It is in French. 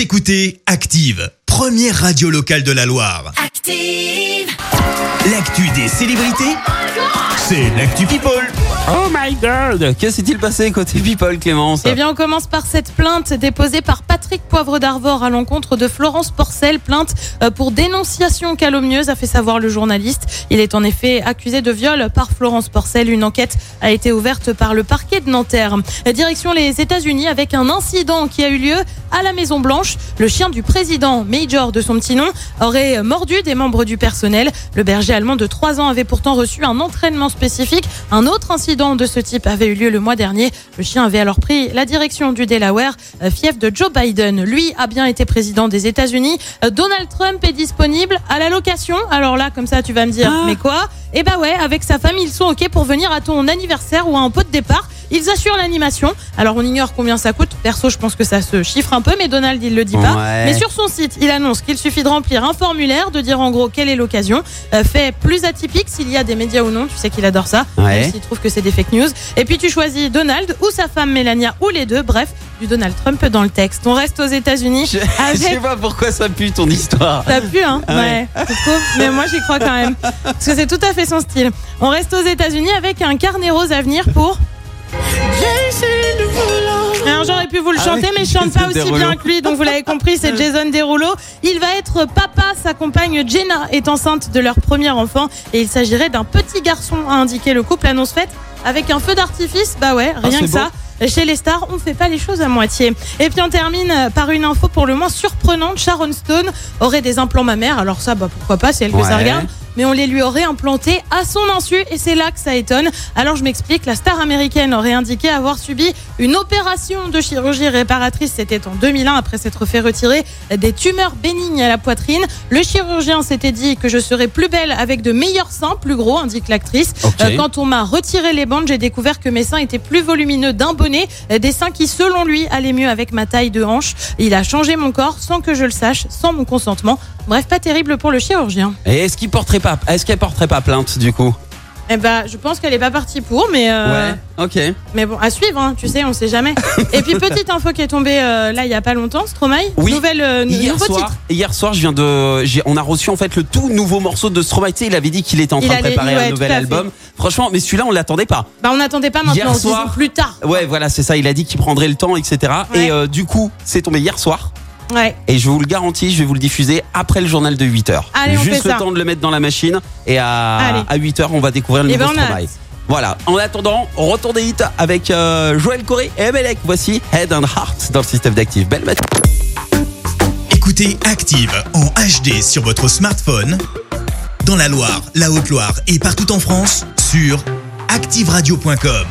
Vous écoutez Active, première radio locale de la Loire. Active. L'actu des célébrités, c'est l'actu People. Oh my god Que s'est-il passé côté People, Clémence Eh bien, on commence par cette plainte déposée par Patrick Poivre d'Arvor à l'encontre de Florence Porcel. Plainte euh, pour dénonciation calomnieuse, a fait savoir le journaliste. Il est en effet accusé de viol par Florence Porcel. Une enquête a été ouverte par le parquet de Nanterre. Direction les États-Unis avec un incident qui a eu lieu à la Maison Blanche. Le chien du président, Major de son petit nom, aurait mordu des membres du personnel. Le berger allemand de 3 ans avait pourtant reçu un entraînement spécifique. Un autre incident de ce type avait eu lieu le mois dernier. Le chien avait alors pris la direction du Delaware, euh, fief de Joe Biden. Lui a bien été président des États-Unis. Euh, Donald Trump est disponible à la location. Alors là, comme ça, tu vas me dire, Ah. mais quoi? Eh bah ouais, avec sa famille, ils sont ok pour venir à ton anniversaire ou à un pot de départ. Ils assurent l'animation. Alors on ignore combien ça coûte. Perso, je pense que ça se chiffre un peu, mais Donald, il le dit pas. Ouais. Mais sur son site, il annonce qu'il suffit de remplir un formulaire, de dire en gros quelle est l'occasion, euh, fait plus atypique s'il y a des médias ou non. Tu sais qu'il adore ça, Ouais. même s'il trouve que c'est des fake news. Et puis tu choisis Donald ou sa femme Melania ou les deux. Bref, du Donald Trump dans le texte. On reste aux États-Unis Je, je sais avec. pas pourquoi ça pue ton histoire. T'as pu, hein Ah ouais. Mais moi, j'y crois quand même. Parce que c'est tout à fait son style. On reste aux États-Unis avec un carnet rose à venir pour. Alors j'aurais pu vous le Ah chanter, oui, mais je chante pas aussi Derulo. bien que lui, donc vous l'avez compris, c'est Jason Derulo. Il va être papa, sa compagne Jenna est enceinte de leur premier enfant et il s'agirait d'un petit garçon, a indiqué le couple. Annonce faite avec un feu d'artifice, bah ouais, rien Ah, c'est que ça. Chez les stars, on fait pas les choses à moitié. Et puis on termine par une info pour le moins surprenante. Sharon Stone aurait des implants mammaires. Alors ça, bah pourquoi pas, c'est elle que ça regarde. Mais on les lui aurait implantés à son insu et c'est là que ça étonne. Alors je m'explique, la star américaine aurait indiqué avoir subi une opération de chirurgie réparatrice. C'était en 2001 après s'être fait retirer des tumeurs bénignes à la poitrine. Le chirurgien s'était dit que je serais plus belle avec de meilleurs seins, plus gros, indique l'actrice. Euh, quand on m'a retiré les bandes, j'ai découvert que mes seins étaient plus volumineux d'un bonnet, euh, des seins qui, selon lui, allaient mieux avec ma taille de hanche. Il a changé mon corps sans que je le sache, sans mon consentement. Bref, pas terrible pour le chirurgien. Et est-ce qu'il porterait pas, est-ce qu'elle porterait pas plainte du coup Eh ben, je pense qu'elle est pas partie pour, mais euh, Ouais. Ok. mais bon, à suivre. hein, tu sais, on sait jamais. Et puis petite info qui est tombée euh, là il y a pas longtemps, Stromae. Oui. Nouvelle, euh, Hier nouveau soir, titre. hier soir, je viens de, on a reçu en fait le tout nouveau morceau de Stromae. Tu sais, Il avait dit qu'il était en Il train de préparer ouais, un nouvel album. Franchement, mais celui-là, on l'attendait pas. Bah, on n'attendait pas Hier maintenant, soir. disons plus tard. Ouais, voilà, c'est ça. Il a dit qu'il prendrait le temps, etc. Ouais. Et euh, du coup, c'est tombé hier soir. Ouais. Et je vous le garantis, je vais vous le diffuser après le journal de 8h. Allez, on Juste fait le ça. temps de le mettre dans la machine. Et à, Allez. à 8h, on va découvrir le Eh nouveau ben, on a Stromae. hâte. Voilà. En attendant, retour des hits avec euh, Joël Coré et Emelec. Voici Head and Heart dans le système d'actifs. Belle matinée. Écoutez Active en HD sur votre smartphone, dans la Loire, la Haute-Loire et partout en France, sur activeradio.com.